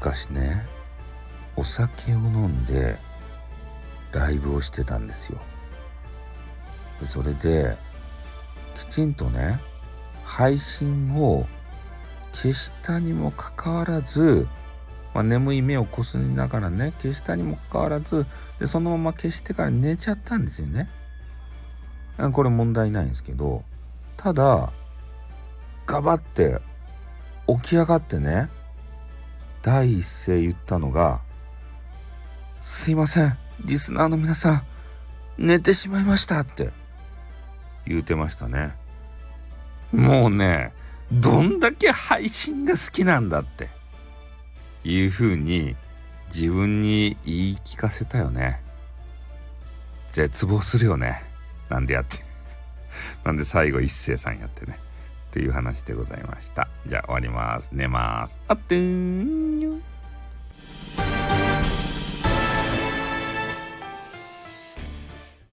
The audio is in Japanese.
昔ねお酒を飲んでライブをしてたんですよ。それできちんとね配信を消したにもかかわらず、まあ、眠い目をこすりながらね消したにもかかわらずでそのまま消してから寝ちゃったんですよね。これ問題ないんですけどただガバって起き上がってね第一声言ったのが「すいませんリスナーの皆さん寝てしまいました」って言うてましたね。もうねどんだけ配信が好きなんだっていうふうに自分に言い聞かせたよね。絶望するよね。なんでやって。なんで最後一斉さんやってね。という話でございました。じゃあ終わります。寝ます。あってーん。